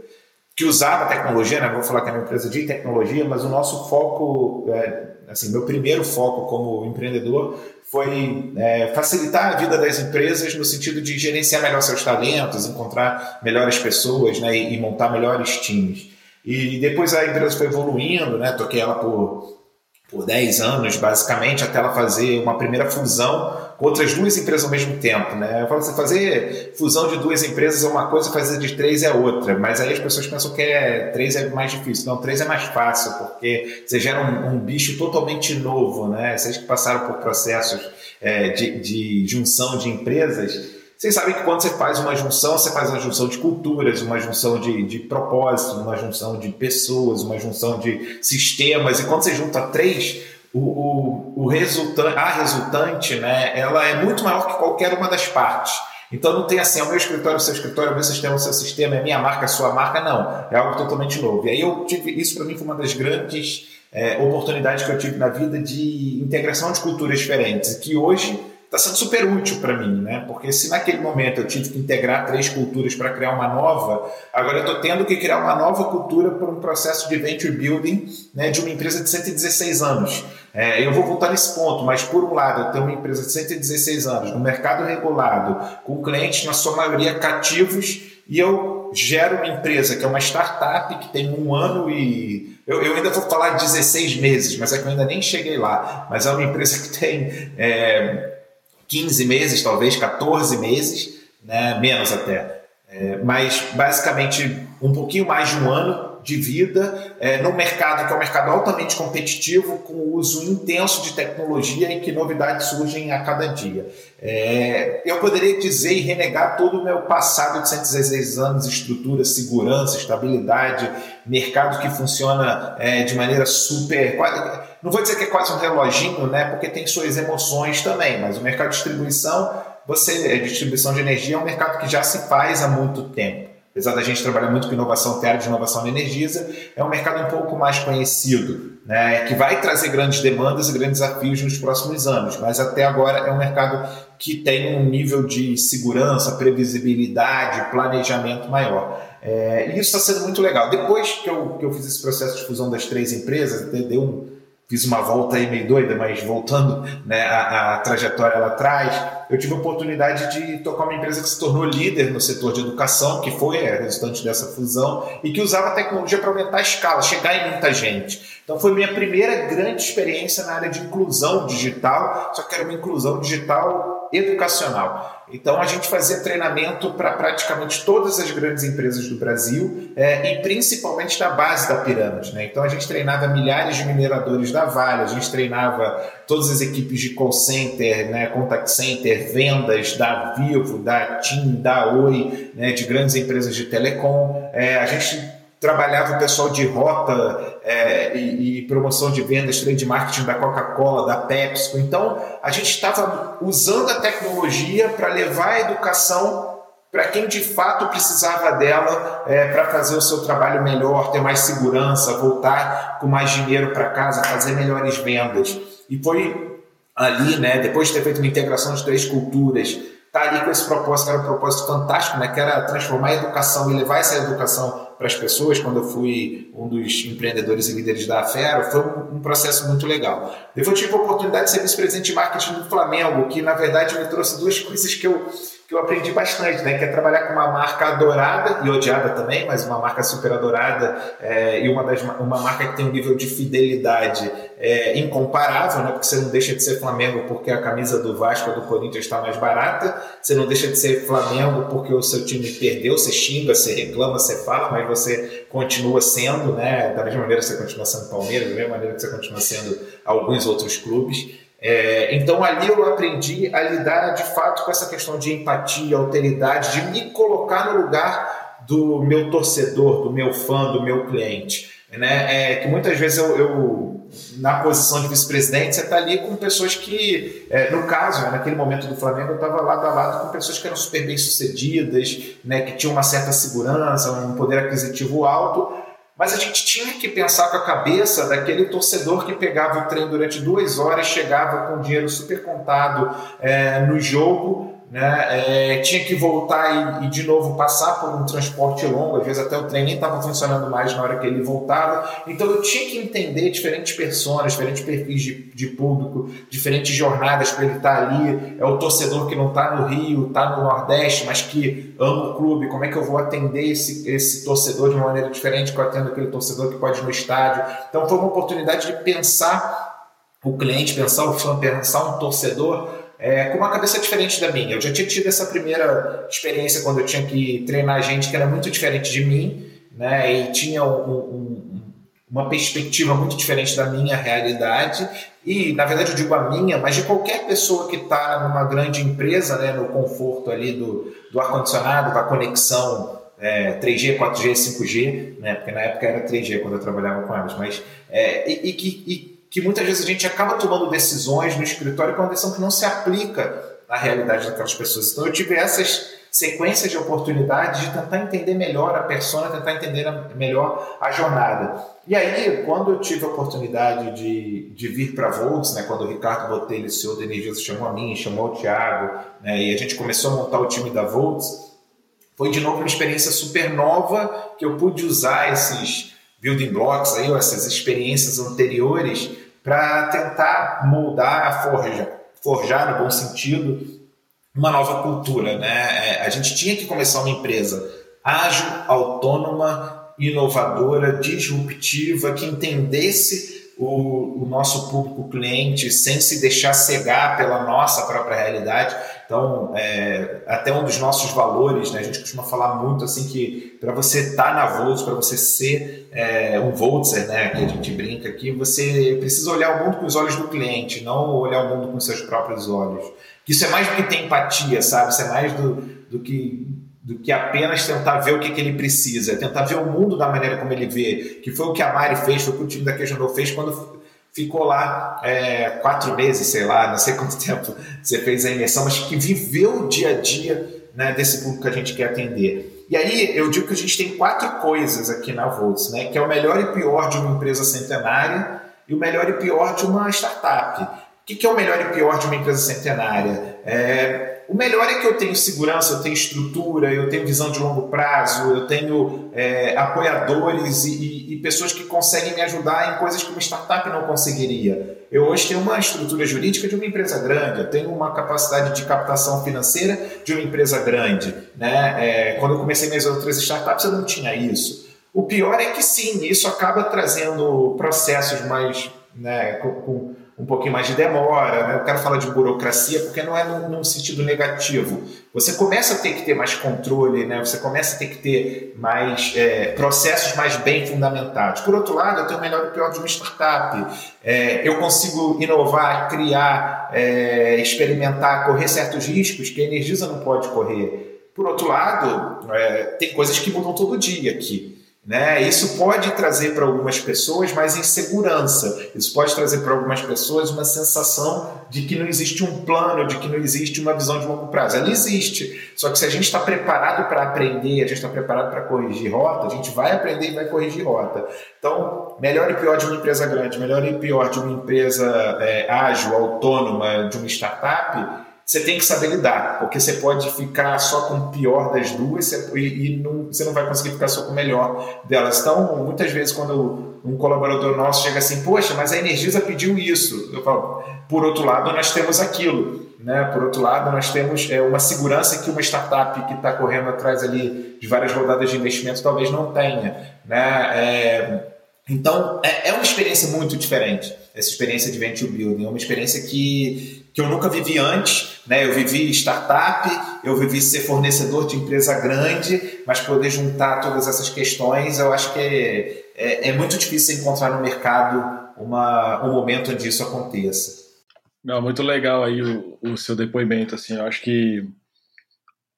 que usava tecnologia, né? vou falar que é uma empresa de tecnologia, mas o nosso foco, é, assim, meu primeiro foco como empreendedor foi é, facilitar a vida das empresas no sentido de gerenciar melhor seus talentos, encontrar melhores pessoas né? e, e montar melhores times. E depois a empresa foi evoluindo, né? toquei ela por, por 10 anos, basicamente, até ela fazer uma primeira fusão com outras duas empresas ao mesmo tempo, né? Eu falo assim, fazer fusão de duas empresas é uma coisa, fazer de três é outra, mas aí as pessoas pensam que é, três é mais difícil. Não, três é mais fácil, porque você gera um, um bicho totalmente novo, né? Vocês que passaram por processos é, de, de junção de empresas, vocês sabem que quando você faz uma junção, você faz uma junção de culturas, uma junção de, de propósito, uma junção de pessoas, uma junção de sistemas, e quando você junta três, o, o, o resultante, a resultante, né, ela é muito maior que qualquer uma das partes. Então não tem assim, é o meu escritório, o seu escritório, o meu sistema, o seu sistema, é minha marca, a sua marca, não. É algo totalmente novo. E aí eu tive, isso para mim foi uma das grandes é, oportunidades que eu tive na vida de integração de culturas diferentes, que hoje está sendo super útil para mim, né? Porque se naquele momento eu tive que integrar três culturas para criar uma nova, agora eu estou tendo que criar uma nova cultura para um processo de venture building né, de uma empresa de 116 anos. É, eu vou voltar nesse ponto, mas por um lado eu tenho uma empresa de 116 anos, no mercado regulado, com clientes na sua maioria cativos, e eu gero uma empresa que é uma startup que tem um ano e. Eu, eu ainda vou falar 16 meses, mas é que eu ainda nem cheguei lá. Mas é uma empresa que tem. É, 15 meses, talvez 14 meses, né? menos até. É, mas basicamente um pouquinho mais de um ano de vida é, no mercado que é um mercado altamente competitivo, com uso intenso de tecnologia e que novidades surgem a cada dia. É, eu poderia dizer e renegar todo o meu passado de 116 anos, estrutura, segurança, estabilidade, mercado que funciona é, de maneira super. Não vou dizer que é quase um reloginho, né? Porque tem suas emoções também, mas o mercado de distribuição, você, é, distribuição de energia é um mercado que já se faz há muito tempo apesar da gente trabalhar muito com inovação teórica de inovação na Energisa, é um mercado um pouco mais conhecido, né, que vai trazer grandes demandas e grandes desafios nos próximos anos, mas até agora é um mercado que tem um nível de segurança, previsibilidade, planejamento maior. É, e isso está sendo muito legal. Depois que eu, que eu fiz esse processo de fusão das três empresas, deu um, fiz uma volta aí meio doida, mas voltando né, a, a, trajetória lá atrás, eu tive a oportunidade de tocar uma empresa que se tornou líder no setor de educação, que foi a resultante dessa fusão, e que usava tecnologia para aumentar a escala, chegar em muita gente. Então foi minha primeira grande experiência na área de inclusão digital, só que era uma inclusão digital educacional. Então a gente fazia treinamento para praticamente todas as grandes empresas do Brasil é, e principalmente na base da pirâmide. Né? Então a gente treinava milhares de mineradores da Vale, a gente treinava todas as equipes de call center, né, contact center, vendas da Vivo, da TIM, da Oi, né, de grandes empresas de telecom. É, a gente trabalhava o pessoal de rota é, e, e, promoção de vendas, trade marketing da Coca-Cola, da Pepsi. Então, a gente estava usando a tecnologia para levar a educação para quem de fato precisava dela é, para fazer o seu trabalho melhor, ter mais segurança, voltar com mais dinheiro para casa, fazer melhores vendas. E foi ali, né, depois de ter feito uma integração de três culturas, tá ali com esse propósito, que era um propósito fantástico, né, que era transformar a educação e levar essa educação para as pessoas, quando eu fui um dos empreendedores e líderes da Afero, foi um, um processo muito legal. Depois eu tive a oportunidade de ser vice-presidente de marketing do Flamengo, que na verdade me trouxe duas coisas que eu que eu aprendi bastante, né? Que é trabalhar com uma marca adorada e odiada também, mas uma marca super adorada é, e uma, das, uma marca que tem um nível de fidelidade é, incomparável, né? Porque você não deixa de ser Flamengo porque a camisa do Vasco ou do Corinthians está mais barata, você não deixa de ser Flamengo porque o seu time perdeu, você xinga, você reclama, você fala, mas você continua sendo, né? Da mesma maneira que você continua sendo Palmeiras, da mesma maneira que você continua sendo alguns outros clubes. É, então ali eu aprendi a lidar de fato com essa questão de empatia, alteridade, de me colocar no lugar do meu torcedor, do meu fã, do meu cliente. Né? É, que muitas vezes eu, eu na posição de vice-presidente, você está ali com pessoas que, é, no caso, né, naquele momento do Flamengo, eu estava lado a lado com pessoas que eram super bem sucedidas, né, que tinham uma certa segurança, um poder aquisitivo alto, mas a gente tinha que pensar com a cabeça daquele torcedor que pegava o trem durante duas horas, chegava com dinheiro super contado é, no jogo né? É, tinha que voltar e, e, de novo passar por um transporte longo, às vezes até o trem nem estava funcionando mais na hora que ele voltava. Então eu tinha que entender diferentes pessoas, diferentes perfis de, de público, diferentes jornadas para ele estar tá ali. É o torcedor que não está no Rio, está no Nordeste, mas que ama o clube. Como é que eu vou atender esse, esse torcedor de uma maneira diferente que eu atendo aquele torcedor que pode ir no estádio? Então foi uma oportunidade de pensar o cliente, pensar o fã, pensar um torcedor é, com uma cabeça diferente da minha. Eu já tinha tido essa primeira experiência quando eu tinha que treinar gente que era muito diferente de mim, né? E tinha um, um, uma perspectiva muito diferente da minha realidade. E, na verdade, eu digo a minha, mas de qualquer pessoa que está numa grande empresa, né, no conforto ali do, do ar-condicionado, da conexão é, 3G, 4G, 5G, né, porque na época era 3G quando eu trabalhava com elas, mas é, e, e, que que muitas vezes a gente acaba tomando decisões no escritório que é uma decisão que não se aplica na realidade daquelas pessoas. Então eu tive essas sequências de oportunidades de tentar entender melhor a persona, tentar entender melhor a jornada. E aí, quando eu tive a oportunidade de, de vir para a Volts, né, quando o Ricardo Botelho, CEO da Energisa, chamou a mim, chamou o Thiago, né, e a gente começou a montar o time da Volts, foi de novo uma experiência super nova que eu pude usar esses building blocks, aí, essas experiências anteriores para tentar moldar, forjar, forjar no bom sentido, uma nova cultura. Né? É, a gente tinha que começar uma empresa ágil, autônoma, inovadora, disruptiva, que entendesse o, o, nosso público cliente sem se deixar cegar pela nossa própria realidade. Então, é, até um dos nossos valores, né, a gente costuma falar muito assim que para você estar tá na Volts, para você ser é, um Voltser, né, que a gente brinca aqui, você precisa olhar o mundo com os olhos do cliente, não olhar o mundo com seus próprios olhos. Isso é mais do que ter empatia, sabe? Isso é mais do, do que do que apenas tentar ver o que, que, ele precisa, é tentar ver o mundo da maneira como ele vê, que foi o que a Mari fez, foi o que o time da Queijanô fez quando ficou lá é, quatro meses, sei lá, não sei quanto tempo você fez a imersão, mas que viveu o dia a dia né, desse público que a gente quer atender. E aí eu digo que a gente tem quatro coisas aqui na Volts, né, que é o melhor e pior de uma empresa centenária e o melhor e pior de uma startup. O que, é o melhor e pior de uma empresa centenária? É, o melhor é que eu tenho segurança, eu tenho estrutura, eu tenho visão de longo prazo, eu tenho é, apoiadores e, e, pessoas que conseguem me ajudar em coisas que uma startup não conseguiria. Eu hoje tenho uma estrutura jurídica de uma empresa grande, eu tenho uma capacidade de captação financeira de uma empresa grande. Né? É, quando eu comecei minhas outras startups, eu não tinha isso. O pior é que sim, isso acaba trazendo processos mais né, com, com um pouquinho mais de demora, né? eu quero falar de burocracia porque não é num, num, sentido negativo. Você começa a ter que ter mais controle, né? você começa a ter que ter mais é, processos mais bem fundamentados. Por outro lado, eu tenho o melhor e o pior de uma startup. É, eu consigo inovar, criar, é, experimentar, correr certos riscos que a Energisa não pode correr. Por outro lado, é, tem coisas que mudam todo dia aqui. Né? Isso pode trazer para algumas pessoas mais insegurança, isso pode trazer para algumas pessoas uma sensação de que não existe um plano, de que não existe uma visão de longo prazo. Ela existe, só que se a gente está preparado para aprender, a gente está preparado para corrigir rota, a gente vai aprender e vai corrigir rota. Então, melhor e pior de uma empresa grande, melhor e pior de uma empresa é, ágil, autônoma, de uma startup, você tem que saber lidar, porque você pode ficar só com o pior das duas e, e não, você não vai conseguir ficar só com o melhor delas. Então, muitas vezes, quando um colaborador nosso chega assim, poxa, mas a Energisa pediu isso, eu falo, por outro lado, nós temos aquilo. Né? Por outro lado, nós temos é, uma segurança que uma startup que está correndo atrás ali de várias rodadas de investimento talvez não tenha. Né? É, então, é, é uma experiência muito diferente, essa experiência de venture building. É uma experiência que, que eu nunca vivi antes. Né? Eu vivi startup, eu vivi ser fornecedor de empresa grande, mas poder juntar todas essas questões, eu acho que é, é, é muito difícil encontrar no mercado uma, um momento onde isso aconteça. Não, muito legal aí o, o seu depoimento. Assim, eu acho que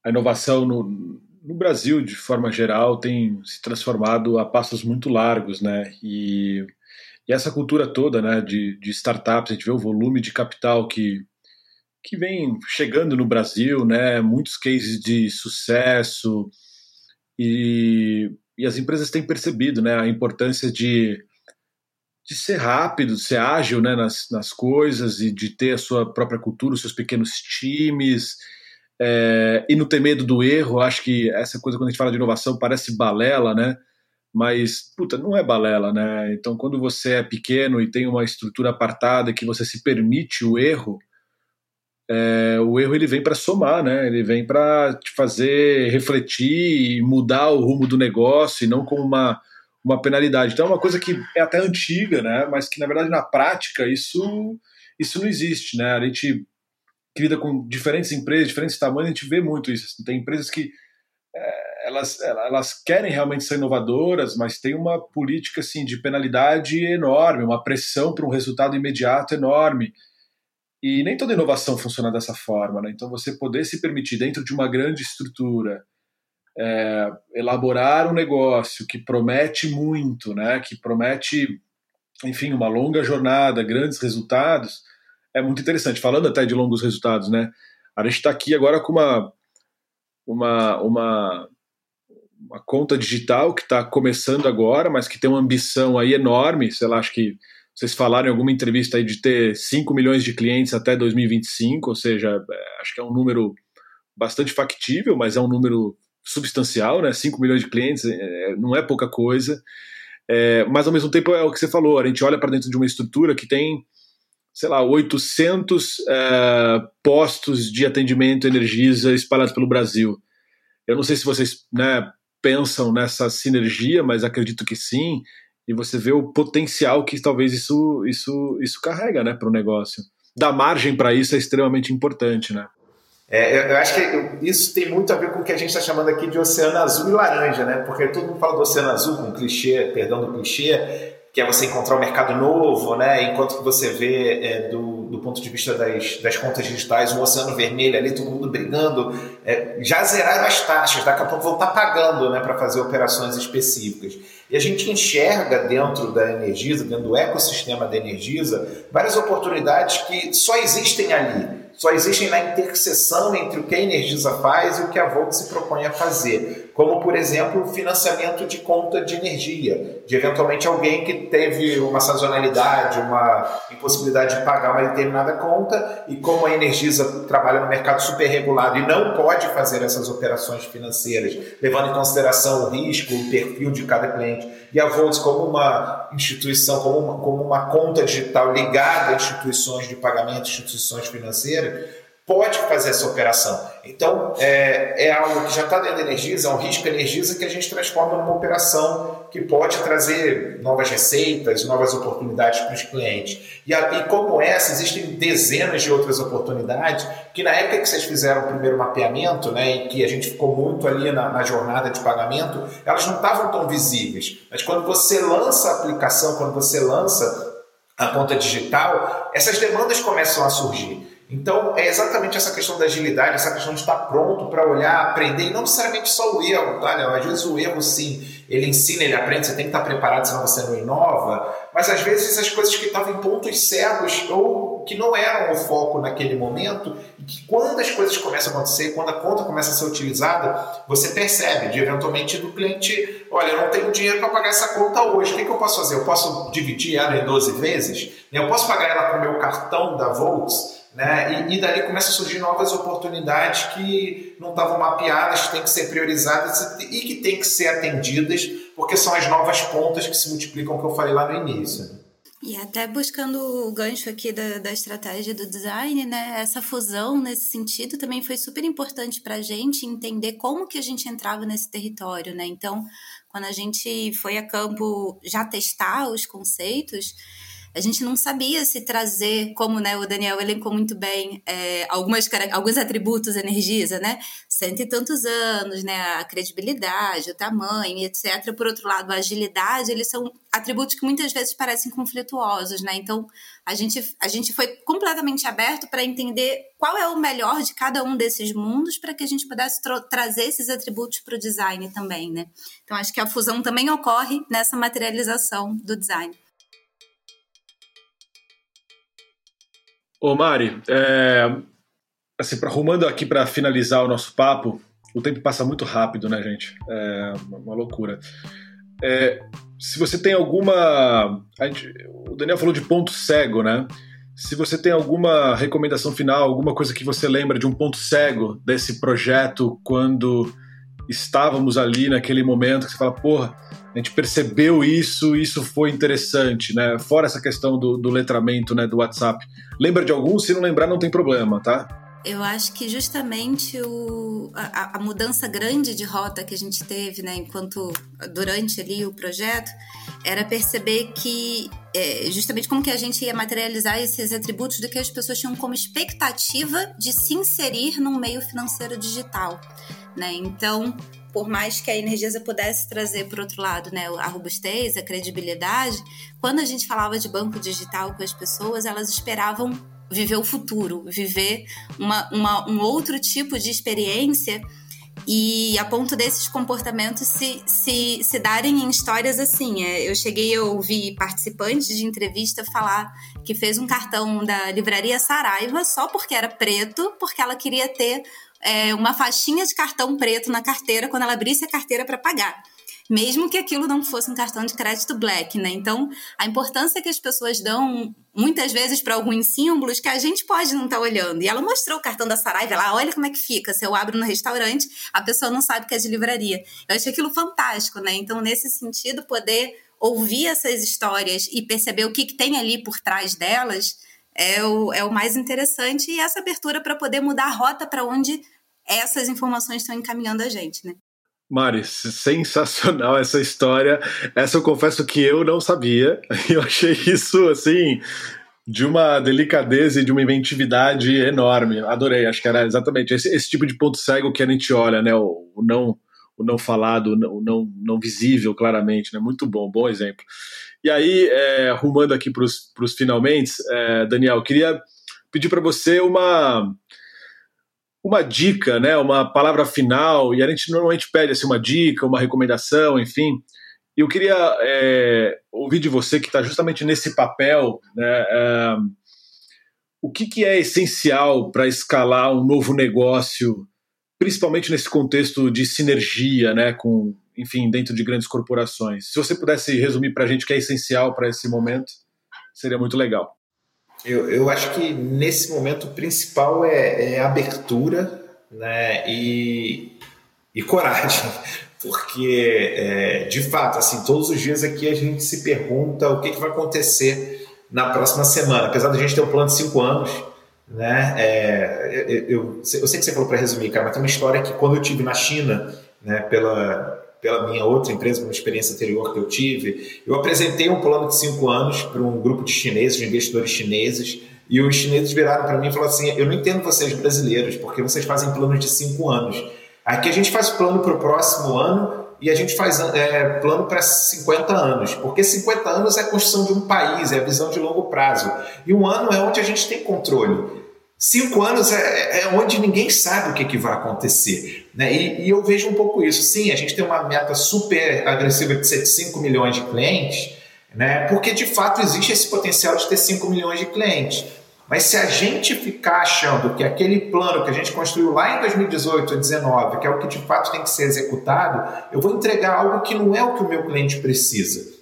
a inovação no, no Brasil, de forma geral, tem se transformado a passos muito largos, né? E, e essa cultura toda, né, de, de startups, a gente vê o volume de capital que, que vem chegando no Brasil, né? Muitos cases de sucesso e, e as empresas têm percebido, né, a importância de de ser rápido, de ser ágil né, nas, nas coisas e de ter a sua própria cultura, os seus pequenos times é, e não ter medo do erro, acho que essa coisa quando a gente fala de inovação parece balela, né? Mas, puta, não é balela, né? Então, quando você é pequeno e tem uma estrutura apartada que você se permite o erro, é, o erro ele vem para somar, né? Ele vem para te fazer refletir e mudar o rumo do negócio e não como uma, uma penalidade. Então, é uma coisa que é até antiga, né? Mas que, na verdade, na prática, isso, isso não existe, né? A gente lida com diferentes empresas, diferentes tamanhos, a gente vê muito isso. Assim, tem empresas que é, elas, elas querem realmente ser inovadoras, mas tem uma política assim, de penalidade enorme, uma pressão para um resultado imediato enorme. E nem toda inovação funciona dessa forma. Né? Então, você poder se permitir, dentro de uma grande estrutura, é, elaborar um negócio que promete muito, né? que promete, enfim, uma longa jornada, grandes resultados, é muito interessante. Falando até de longos resultados, né? A gente está aqui agora com uma, uma, uma, uma conta digital que está começando agora, mas que tem uma ambição aí enorme. Sei lá, acho que vocês falaram em alguma entrevista aí de ter 5 milhões de clientes até 2025, ou seja, é, acho que é um número bastante factível, mas é um número substancial, né? 5 milhões de clientes é, não é pouca coisa. É, mas ao mesmo tempo é o que você falou, a gente olha para dentro de uma estrutura que tem sei lá, 800 é, postos de atendimento Energisa espalhados pelo Brasil. Eu não sei se vocês né, pensam nessa sinergia, mas acredito que sim. E você vê o potencial que talvez isso, isso, isso carrega né, para o negócio. Dar margem para isso é extremamente importante, né? É, eu acho que isso tem muito a ver com o que a gente está chamando aqui de oceano azul e laranja, né? Porque todo mundo fala do oceano azul com clichê, perdão do clichê, que é você encontrar um mercado novo, né? enquanto que você vê é, do, do ponto de vista das, das contas digitais um oceano vermelho ali, todo mundo brigando, é, já zeraram as taxas, daqui a pouco vão estar pagando né, para fazer operações específicas. E a gente enxerga dentro da Energisa, dentro do ecossistema da Energisa, várias oportunidades que só existem ali só existem na interseção entre o que a Energisa faz e o que a Volt se propõe a fazer. Como, por exemplo, financiamento de conta de energia, de eventualmente alguém que teve uma sazonalidade, uma impossibilidade de pagar uma determinada conta, e como a Energisa trabalha no mercado super regulado e não pode fazer essas operações financeiras, levando em consideração o risco, o perfil de cada cliente, e a Volts como uma instituição, como uma, como uma conta digital ligada a instituições de pagamento, instituições financeiras, pode fazer essa operação. Então, é, é algo que já está dentro da Energisa, é um risco Energisa que a gente transforma numa operação que pode trazer novas receitas, novas oportunidades para os clientes. E, e como essa, existem dezenas de outras oportunidades que na época que vocês fizeram o primeiro mapeamento, né, e que a gente ficou muito ali na, na jornada de pagamento, elas não estavam tão visíveis. Mas quando você lança a aplicação, quando você lança a conta digital, essas demandas começam a surgir. Então, é exatamente essa questão da agilidade, essa questão de estar pronto para olhar, aprender, e não necessariamente só o erro, tá, Léo? Às vezes o erro, sim, ele ensina, ele aprende, você tem que estar preparado, senão você não inova, mas às vezes as coisas que estavam em pontos cegos ou que não eram o foco naquele momento, e que quando as coisas começam a acontecer, quando a conta começa a ser utilizada, você percebe, de eventualmente do cliente, olha, eu não tenho dinheiro para pagar essa conta hoje, o que, que eu posso fazer? Eu posso dividir ela em 12 vezes? Eu posso pagar ela com o meu cartão da Volts? Né? E, e dali começa a surgir novas oportunidades que não estavam mapeadas, que têm que ser priorizadas e que têm que ser atendidas, porque são as novas pontas que se multiplicam, que eu falei lá no início. E até buscando o gancho aqui da, da estratégia do design, né? Essa fusão nesse sentido também foi super importante para a gente entender como que a gente entrava nesse território, né? Então, quando a gente foi a campo já testar os conceitos, a gente não sabia se trazer, como né, o Daniel elencou muito bem, é, algumas, alguns atributos energiza, né? Cento e tantos anos, né? A credibilidade, o tamanho, etc. Por outro lado, a agilidade, eles são atributos que muitas vezes parecem conflituosos, né? Então, a gente, a gente foi completamente aberto para entender qual é o melhor de cada um desses mundos para que a gente pudesse trazer esses atributos para o design também, né? Então, acho que a fusão também ocorre nessa materialização do design. Ô Mari, é, assim, arrumando aqui para finalizar o nosso papo, o tempo passa muito rápido, né, gente? É uma loucura. É, se você tem alguma. Gente, o Daniel falou de ponto cego, né? Se você tem alguma recomendação final, alguma coisa que você lembra de um ponto cego desse projeto quando estávamos ali naquele momento que você fala, porra, a gente percebeu isso, isso foi interessante, né? Fora essa questão do, do letramento, né, do WhatsApp. Lembra de algum? Se não lembrar, não tem problema, tá? Eu acho que justamente o, a, a, mudança grande de rota que a gente teve, né, enquanto durante ali o projeto, era perceber que é, justamente como que a gente ia materializar esses atributos do que as pessoas tinham como expectativa de se inserir num meio financeiro digital, né? Então, por mais que a Energisa pudesse trazer, por outro lado, né, a robustez, a credibilidade, quando a gente falava de banco digital com as pessoas, elas esperavam viver o futuro, viver uma, uma, um outro tipo de experiência e a ponto desses comportamentos se, se, se darem em histórias assim. É, eu cheguei a ouvir participantes de entrevista falar que fez um cartão da livraria Saraiva só porque era preto, porque ela queria ter é, uma faixinha de cartão preto na carteira quando ela abrisse a carteira para pagar mesmo que aquilo não fosse um cartão de crédito black, né? Então, a importância que as pessoas dão muitas vezes para alguns símbolos que a gente pode não estar tá olhando. E ela mostrou o cartão da Saraiva lá, olha como é que fica. Se eu abro no restaurante, a pessoa não sabe que é de livraria. Eu achei aquilo fantástico, né? Então, nesse sentido, poder ouvir essas histórias e perceber o que, que tem ali por trás delas é o, é o mais interessante e essa abertura para poder mudar a rota para onde essas informações estão encaminhando a gente, né? Mari, sensacional essa história. Essa eu confesso que eu não sabia. Eu achei isso assim de uma delicadeza e de uma inventividade enorme. Adorei. Acho que era exatamente esse, esse tipo de ponto cego que a gente olha, né? O, o não o não falado, o não, não visível claramente, né? Muito bom, bom exemplo. E aí, é, arrumando aqui para os finalmente, é, Daniel, queria pedir para você uma uma dica, né, uma palavra final, e a gente normalmente pede assim, uma dica, uma recomendação, enfim. Eu queria é, ouvir de você, que está justamente nesse papel, né, é, o que, que é essencial para escalar um novo negócio, principalmente nesse contexto de sinergia, né, com, enfim, dentro de grandes corporações. Se você pudesse resumir para a gente o que é essencial para esse momento, seria muito legal. Eu, eu acho que nesse momento o principal é, é abertura né, e, e coragem, porque é, de fato, assim, todos os dias aqui a gente se pergunta o que, que vai acontecer na próxima semana, apesar da gente ter um plano de cinco anos, né? É, eu, eu, eu, sei que você falou para resumir, cara, mas tem uma história que quando eu tive na China, né, pela pela minha outra empresa, uma experiência anterior que eu tive, eu apresentei um plano de cinco anos para um grupo de chineses, de investidores chineses, e os chineses viraram para mim e falaram assim: Eu não entendo vocês brasileiros, porque vocês fazem planos de cinco anos. Aqui a gente faz plano para o próximo ano e a gente faz é, plano para 50 anos, porque 50 anos é a construção de um país, é a visão de longo prazo. E um ano é onde a gente tem controle. Cinco anos é, é, onde ninguém sabe o que, que vai acontecer. Né? E, e, eu vejo um pouco isso. Sim, a gente tem uma meta super agressiva de 5 milhões de clientes, né? porque de fato existe esse potencial de ter 5 milhões de clientes. Mas se a gente ficar achando que aquele plano que a gente construiu lá em 2018 ou 2019, que é o que de fato tem que ser executado, eu vou entregar algo que não é o que o meu cliente precisa.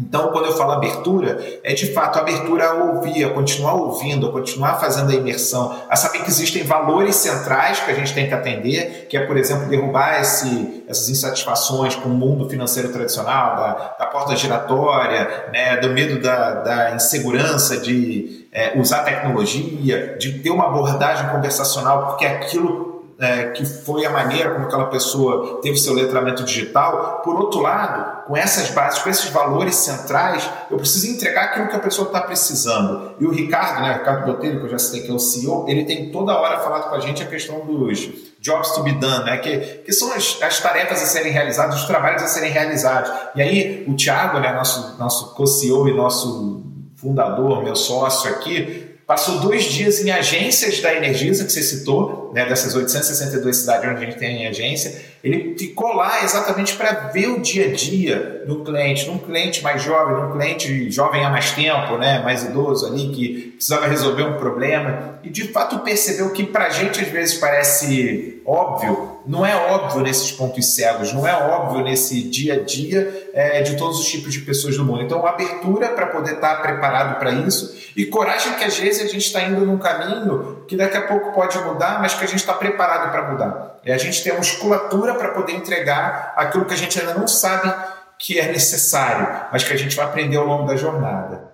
Então, quando eu falo abertura, é de fato abertura a ouvir, a continuar ouvindo, a continuar fazendo a imersão, a saber que existem valores centrais que a gente tem que atender, que é, por exemplo, derrubar esse, essas insatisfações com o mundo financeiro tradicional, da, da porta giratória, né, do medo da, da insegurança de é, usar tecnologia, de ter uma abordagem conversacional, porque aquilo é, que foi a maneira como aquela pessoa teve seu letramento digital. Por outro lado, com essas bases, com esses valores centrais, eu preciso entregar aquilo que a pessoa está precisando. E o Ricardo, né, o Ricardo Botelho, que eu já citei que é o CEO, ele tem toda hora falado com a gente a questão dos jobs to be done, né, que, que são as, as tarefas a serem realizadas, os trabalhos a serem realizados. E aí, o Thiago, né, nosso, nosso co-CEO e nosso fundador, meu sócio aqui, passou dois dias em agências da Energisa, que você citou, né, dessas 862 cidades onde a gente tem agência, ele ficou lá exatamente para ver o dia a dia do cliente, num cliente mais jovem, num cliente jovem há mais tempo, né, mais idoso ali, que precisava resolver um problema, e de fato percebeu que para a gente às vezes parece óbvio, não é óbvio nesses pontos cegos, não é óbvio nesse dia a dia é, de todos os tipos de pessoas do mundo. Então, abertura para poder estar tá preparado para isso e coragem que às vezes a gente está indo num caminho que daqui a pouco pode mudar, mas que a gente está preparado para mudar. E a gente tem a musculatura para poder entregar aquilo que a gente ainda não sabe que é necessário, mas que a gente vai aprender ao longo da jornada.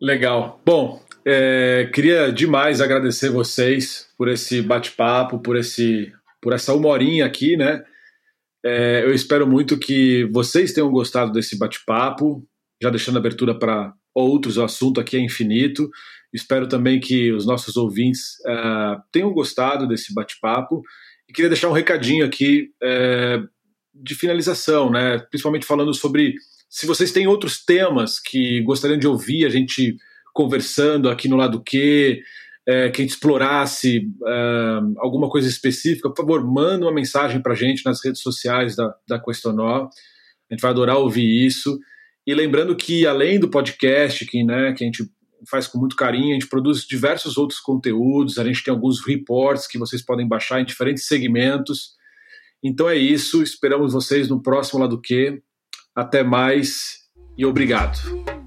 Legal. Bom, é, queria demais agradecer vocês por esse bate-papo, por esse, por essa uma horinha aqui, né? É, eu espero muito que vocês tenham gostado desse bate-papo, já deixando abertura para outros, o assunto aqui é infinito. Espero também que os nossos ouvintes uh, tenham gostado desse bate-papo. E queria deixar um recadinho aqui uh, de finalização, né? principalmente falando sobre se vocês têm outros temas que gostariam de ouvir a gente conversando aqui no lado Q, é, que a gente explorasse alguma coisa específica, por favor, manda uma mensagem para a gente nas redes sociais da, da Questonó. A gente vai adorar ouvir isso. E lembrando que, além do podcast, que, né, que a gente faz com muito carinho, a gente produz diversos outros conteúdos, a gente tem alguns reports que vocês podem baixar em diferentes segmentos. Então é isso, esperamos vocês no próximo Lado Que. Até mais e obrigado.